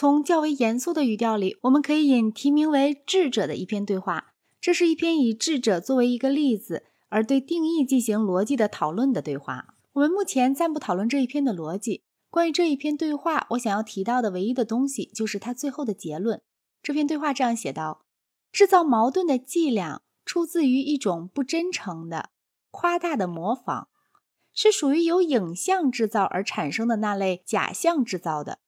从较为严肃的语调里，我们可以引题名为“智者”的一篇对话。这是一篇以智者作为一个例子，而对定义进行逻辑的讨论的对话。我们目前暂不讨论这一篇的逻辑。关于这一篇对话，我想要提到的唯一的东西就是它最后的结论。这篇对话这样写道：“制造矛盾的伎俩出自于一种不真诚的、夸大的模仿，是属于由影像制造而产生的那类假象制造的。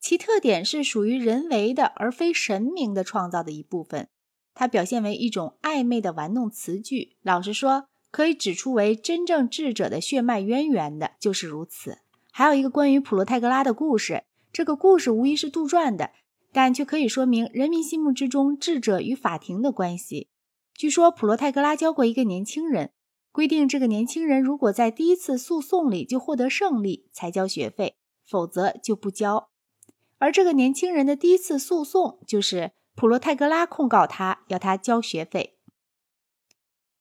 其特点是属于人为的，而非神明的创造的一部分。”它表现为一种暧昧的玩弄词句。老实说，可以指出为真正智者的血脉渊源的就是如此。还有一个关于普罗泰戈拉的故事，这个故事无疑是杜撰的，但却可以说明人民心目之中智者与法庭的关系。据说普罗泰戈拉教过一个年轻人，规定这个年轻人如果在第一次诉讼里就获得胜利才交学费，否则就不交。而这个年轻人的第一次诉讼就是。普罗泰戈拉控告他，要他交学费。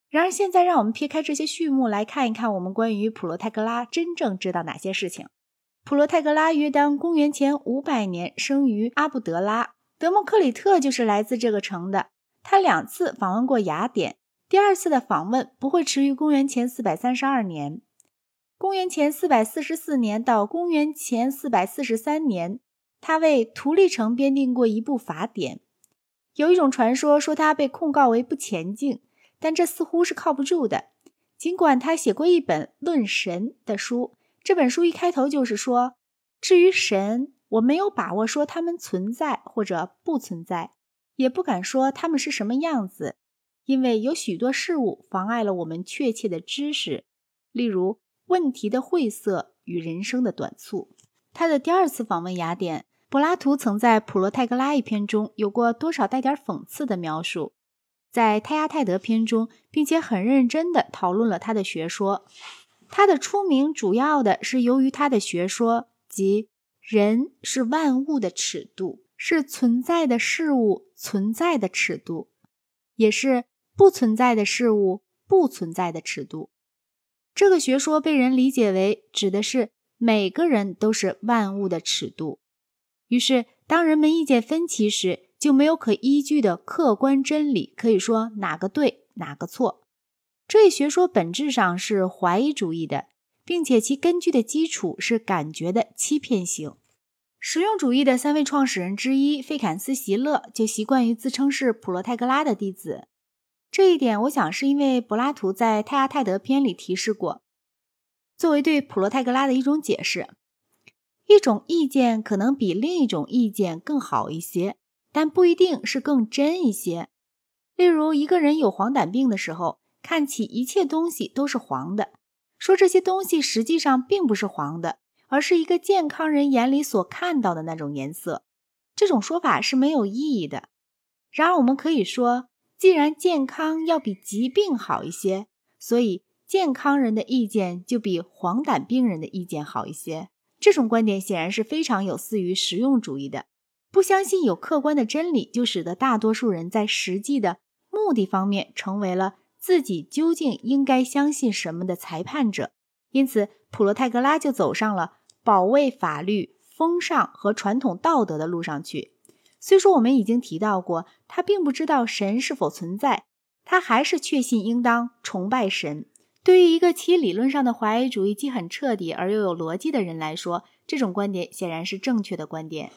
然而，现在让我们撇开这些序幕，来看一看我们关于普罗泰戈拉真正知道哪些事情。普罗泰戈拉约当公元前五百年生于阿布德拉，德谟克里特就是来自这个城的。他两次访问过雅典，第二次的访问不会迟于公元前四百三十二年。公元前四百四十四年到公元前四百四十三年，他为图利城编订过一部法典。有一种传说说他被控告为不前进，但这似乎是靠不住的。尽管他写过一本论神的书，这本书一开头就是说：“至于神，我没有把握说他们存在或者不存在，也不敢说他们是什么样子，因为有许多事物妨碍了我们确切的知识，例如问题的晦涩与人生的短促。”他的第二次访问雅典。柏拉图曾在《普罗泰戈拉》一篇中有过多少带点讽刺的描述，在《泰亚泰德》篇中，并且很认真地讨论了他的学说。他的出名主要的是由于他的学说，即人是万物的尺度，是存在的事物存在的尺度，也是不存在的事物不存在的尺度。这个学说被人理解为指的是每个人都是万物的尺度。于是，当人们意见分歧时，就没有可依据的客观真理，可以说哪个对，哪个错。这一学说本质上是怀疑主义的，并且其根据的基础是感觉的欺骗性。实用主义的三位创始人之一费坎斯·席勒就习惯于自称是普罗泰戈拉的弟子。这一点，我想是因为柏拉图在《泰亚泰德》篇里提示过，作为对普罗泰戈拉的一种解释。一种意见可能比另一种意见更好一些，但不一定是更真一些。例如，一个人有黄疸病的时候，看起一切东西都是黄的，说这些东西实际上并不是黄的，而是一个健康人眼里所看到的那种颜色。这种说法是没有意义的。然而，我们可以说，既然健康要比疾病好一些，所以健康人的意见就比黄疸病人的意见好一些。这种观点显然是非常有似于实用主义的，不相信有客观的真理，就使得大多数人在实际的目的方面成为了自己究竟应该相信什么的裁判者。因此，普罗泰戈拉就走上了保卫法律、风尚和传统道德的路上去。虽说我们已经提到过，他并不知道神是否存在，他还是确信应当崇拜神。对于一个其理论上的怀疑主义既很彻底而又有逻辑的人来说，这种观点显然是正确的观点。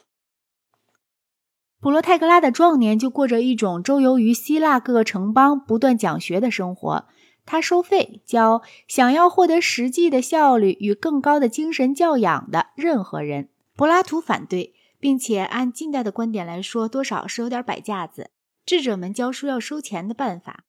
普罗泰戈拉的壮年就过着一种周游于希腊各个城邦、不断讲学的生活。他收费教想要获得实际的效率与更高的精神教养的任何人。柏拉图反对，并且按近代的观点来说，多少是有点摆架子。智者们教书要收钱的办法。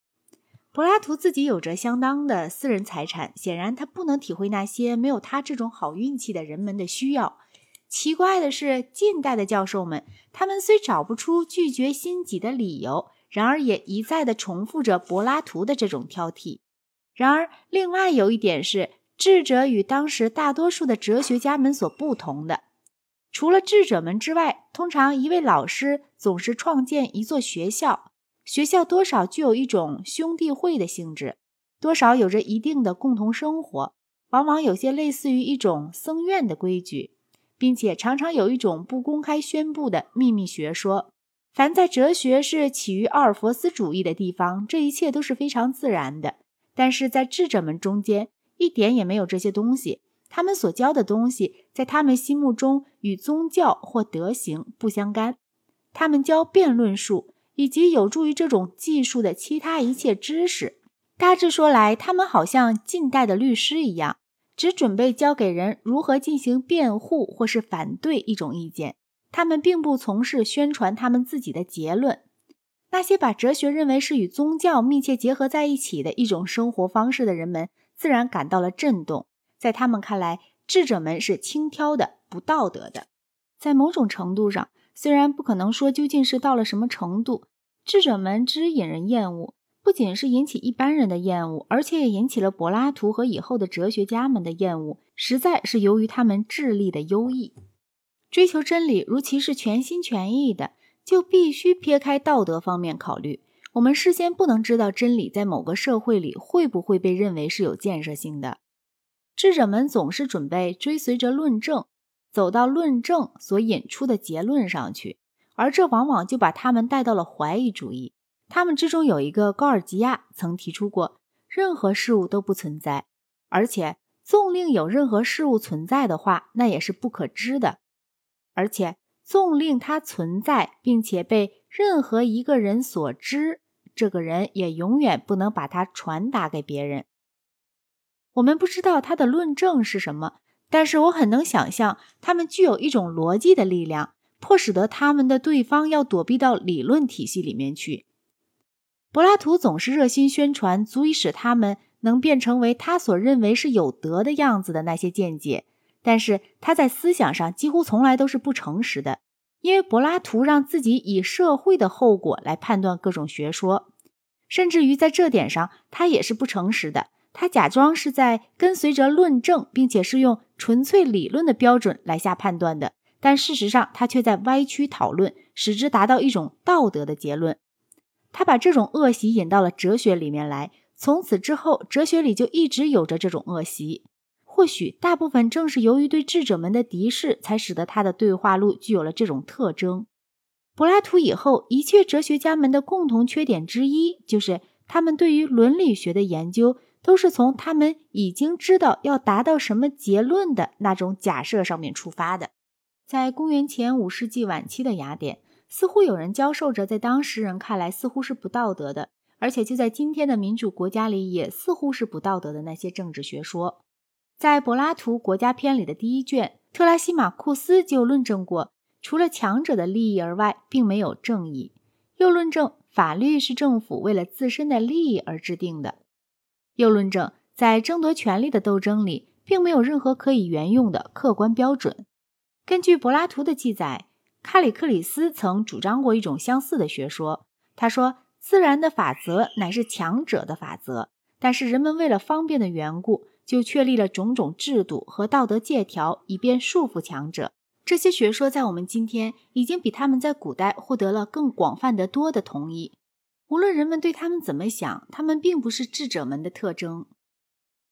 柏拉图自己有着相当的私人财产，显然他不能体会那些没有他这种好运气的人们的需要。奇怪的是，近代的教授们，他们虽找不出拒绝辛己的理由，然而也一再的重复着柏拉图的这种挑剔。然而，另外有一点是，智者与当时大多数的哲学家们所不同的，除了智者们之外，通常一位老师总是创建一座学校。学校多少具有一种兄弟会的性质，多少有着一定的共同生活，往往有些类似于一种僧院的规矩，并且常常有一种不公开宣布的秘密学说。凡在哲学是起于奥尔弗斯主义的地方，这一切都是非常自然的。但是在智者们中间，一点也没有这些东西。他们所教的东西，在他们心目中与宗教或德行不相干。他们教辩论术以及有助于这种技术的其他一切知识。大致说来，他们好像近代的律师一样，只准备教给人如何进行辩护或是反对一种意见。他们并不从事宣传他们自己的结论。那些把哲学认为是与宗教密切结合在一起的一种生活方式的人们，自然感到了震动。在他们看来，智者们是轻佻的、不道德的。在某种程度上，虽然不可能说究竟是到了什么程度，智者们之引人厌恶，不仅是引起一般人的厌恶，而且也引起了柏拉图和以后的哲学家们的厌恶。实在是由于他们智力的优异。追求真理，如其是全心全意的，就必须撇开道德方面考虑。我们事先不能知道真理在某个社会里会不会被认为是有建设性的。智者们总是准备追随着论证，走到论证所引出的结论上去，而这往往就把他们带到了怀疑主义。他们之中有一个高尔基亚曾提出过：任何事物都不存在，而且纵令有任何事物存在的话，那也是不可知的；而且纵令它存在，并且被任何一个人所知，这个人也永远不能把它传达给别人。我们不知道他的论证是什么，但是我很能想象，他们具有一种逻辑的力量，迫使得他们的对方要躲避到理论体系里面去。柏拉图总是热心宣传足以使他们能变成为他所认为是有德的样子的那些见解，但是他在思想上几乎从来都是不诚实的，因为柏拉图让自己以社会的后果来判断各种学说，甚至于在这点上，他也是不诚实的。他假装是在跟随着论证，并且是用纯粹理论的标准来下判断的，但事实上他却在歪曲讨论，使之达到一种道德的结论。他把这种恶习引到了哲学里面来，从此之后，哲学里就一直有着这种恶习。或许大部分正是由于对智者们的敌视，才使得他的对话录具有了这种特征。柏拉图以后，一切哲学家们的共同缺点之一，就是他们对于伦理学的研究。都是从他们已经知道要达到什么结论的那种假设上面出发的。在公元前五世纪晚期的雅典，似乎有人教授着在当时人看来似乎是不道德的，而且就在今天的民主国家里也似乎是不道德的那些政治学说。在柏拉图《国家篇》里的第一卷，特拉西马库斯就论证过，除了强者的利益而外，并没有正义。又论证法律是政府为了自身的利益而制定的。又论证，在争夺权力的斗争里，并没有任何可以沿用的客观标准。根据柏拉图的记载，卡里克里斯曾主张过一种相似的学说。他说，自然的法则乃是强者的法则，但是人们为了方便的缘故，就确立了种种制度和道德戒条，以便束缚强者。这些学说在我们今天已经比他们在古代获得了更广泛得多的同意。无论人们对他们怎么想，他们并不是智者们的特征。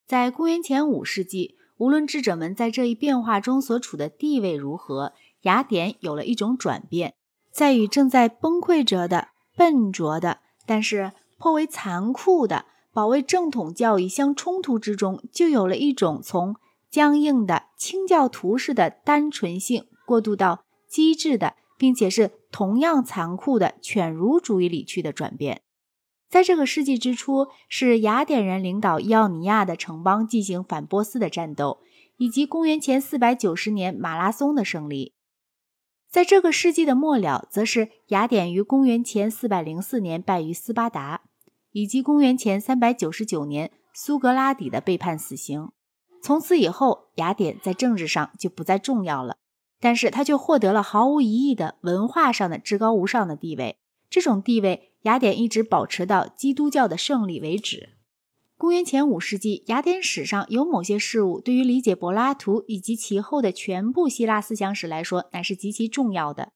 在公元前五世纪，无论智者们在这一变化中所处的地位如何，雅典有了一种转变，在与正在崩溃着的、笨拙的，但是颇为残酷的保卫正统教义相冲突之中，就有了一种从僵硬的清教徒式的单纯性过渡到机智的。并且是同样残酷的犬儒主义里去的转变，在这个世纪之初，是雅典人领导伊奥尼亚的城邦进行反波斯的战斗，以及公元前四百九十年马拉松的胜利。在这个世纪的末了，则是雅典于公元前四百零四年败于斯巴达，以及公元前三百九十九年苏格拉底的被判死刑。从此以后，雅典在政治上就不再重要了。但是他却获得了毫无疑义的文化上的至高无上的地位。这种地位，雅典一直保持到基督教的胜利为止。公元前五世纪，雅典史上有某些事物，对于理解柏拉图以及其后的全部希腊思想史来说，乃是极其重要的。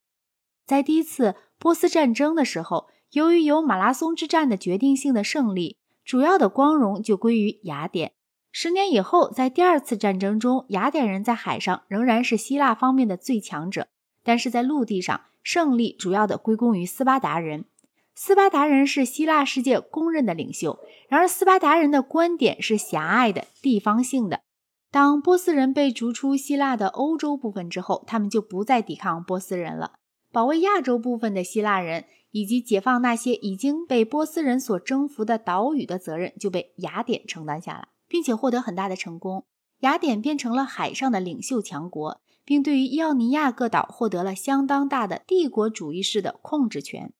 在第一次波斯战争的时候，由于有马拉松之战的决定性的胜利，主要的光荣就归于雅典。十年以后，在第二次战争中，雅典人在海上仍然是希腊方面的最强者，但是在陆地上，胜利主要的归功于斯巴达人。斯巴达人是希腊世界公认的领袖，然而斯巴达人的观点是狭隘的、地方性的。当波斯人被逐出希腊的欧洲部分之后，他们就不再抵抗波斯人了。保卫亚洲部分的希腊人以及解放那些已经被波斯人所征服的岛屿的责任就被雅典承担下来，并且获得很大的成功。雅典变成了海上的领袖强国，并对于伊奥尼亚各岛获得了相当大的帝国主义式的控制权。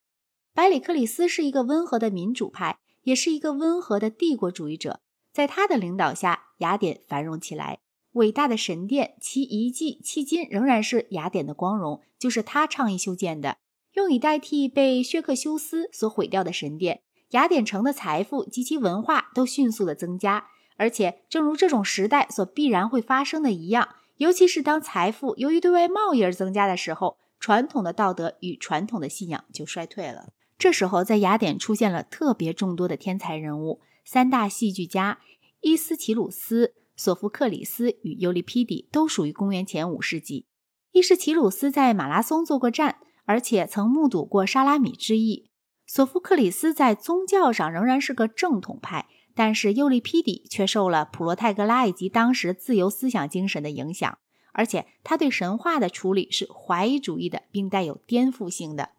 百里克里斯是一个温和的民主派，也是一个温和的帝国主义者。在他的领导下，雅典繁荣起来。伟大的神殿，其遗迹迄今仍然是雅典的光荣，就是他倡议修建的，用以代替被薛克修斯所毁掉的神殿。雅典城的财富及其文化都迅速的增加，而且正如这种时代所必然会发生的一样，尤其是当财富由于对外贸易而增加的时候，传统的道德与传统的信仰就衰退了。这时候，在雅典出现了特别众多的天才人物。三大戏剧家伊斯奇鲁斯、索福克里斯与尤利皮底都属于公元前五世纪。伊斯奇鲁斯在马拉松做过战，而且曾目睹过沙拉米之役。索福克里斯在宗教上仍然是个正统派，但是尤利皮底却受了普罗泰戈拉以及当时自由思想精神的影响，而且他对神话的处理是怀疑主义的，并带有颠覆性的。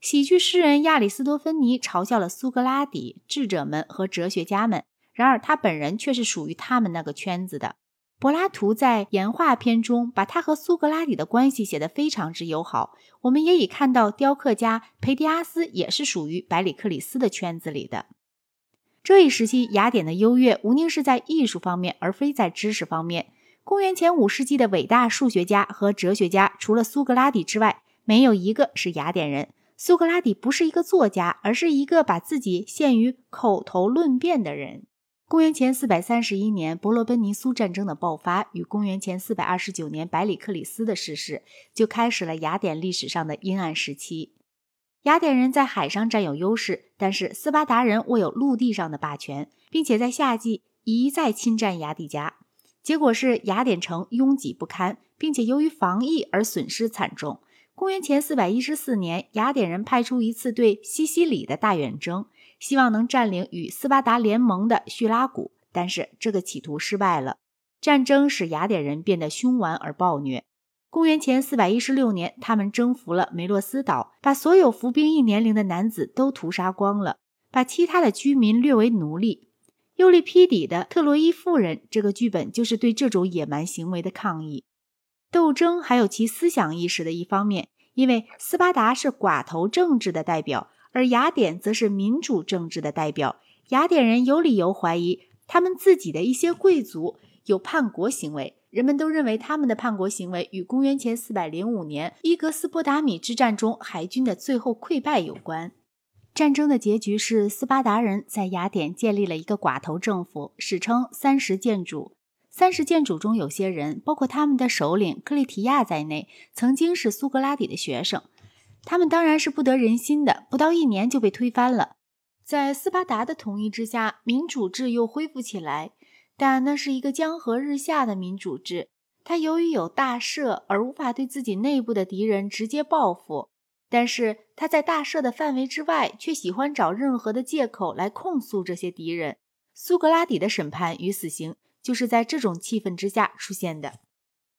喜剧诗人亚里斯多芬尼嘲笑了苏格拉底、智者们和哲学家们，然而他本人却是属于他们那个圈子的。柏拉图在言话篇中把他和苏格拉底的关系写得非常之友好。我们也已看到，雕刻家培迪阿斯也是属于百里克里斯的圈子里的。这一时期，雅典的优越无宁是在艺术方面，而非在知识方面。公元前五世纪的伟大数学家和哲学家，除了苏格拉底之外，没有一个是雅典人。苏格拉底不是一个作家，而是一个把自己限于口头论辩的人。公元前四百三十一年，伯罗奔尼苏战争的爆发与公元前四百二十九年百里克里斯的逝世，就开始了雅典历史上的阴暗时期。雅典人在海上占有优势，但是斯巴达人握有陆地上的霸权，并且在夏季一再侵占雅底加。结果是雅典城拥挤不堪，并且由于防疫而损失惨重。公元前四百一十四年，雅典人派出一次对西西里的大远征，希望能占领与斯巴达联盟的叙拉古，但是这个企图失败了。战争使雅典人变得凶顽而暴虐。公元前四百一十六年，他们征服了梅洛斯岛，把所有服兵役年龄的男子都屠杀光了，把其他的居民略为奴隶。尤利批底的《特洛伊妇人》这个剧本就是对这种野蛮行为的抗议。斗争还有其思想意识的一方面，因为斯巴达是寡头政治的代表，而雅典则是民主政治的代表。雅典人有理由怀疑他们自己的一些贵族有叛国行为，人们都认为他们的叛国行为与公元前四百零五年伊格斯波达米之战中海军的最后溃败有关。战争的结局是斯巴达人在雅典建立了一个寡头政府，史称三十建主。三十建主中有些人，包括他们的首领克利提亚在内，曾经是苏格拉底的学生。他们当然是不得人心的，不到一年就被推翻了。在斯巴达的统一之下，民主制又恢复起来，但那是一个江河日下的民主制。他由于有大赦而无法对自己内部的敌人直接报复，但是他在大赦的范围之外，却喜欢找任何的借口来控诉这些敌人。苏格拉底的审判与死刑。就是在这种气氛之下出现的。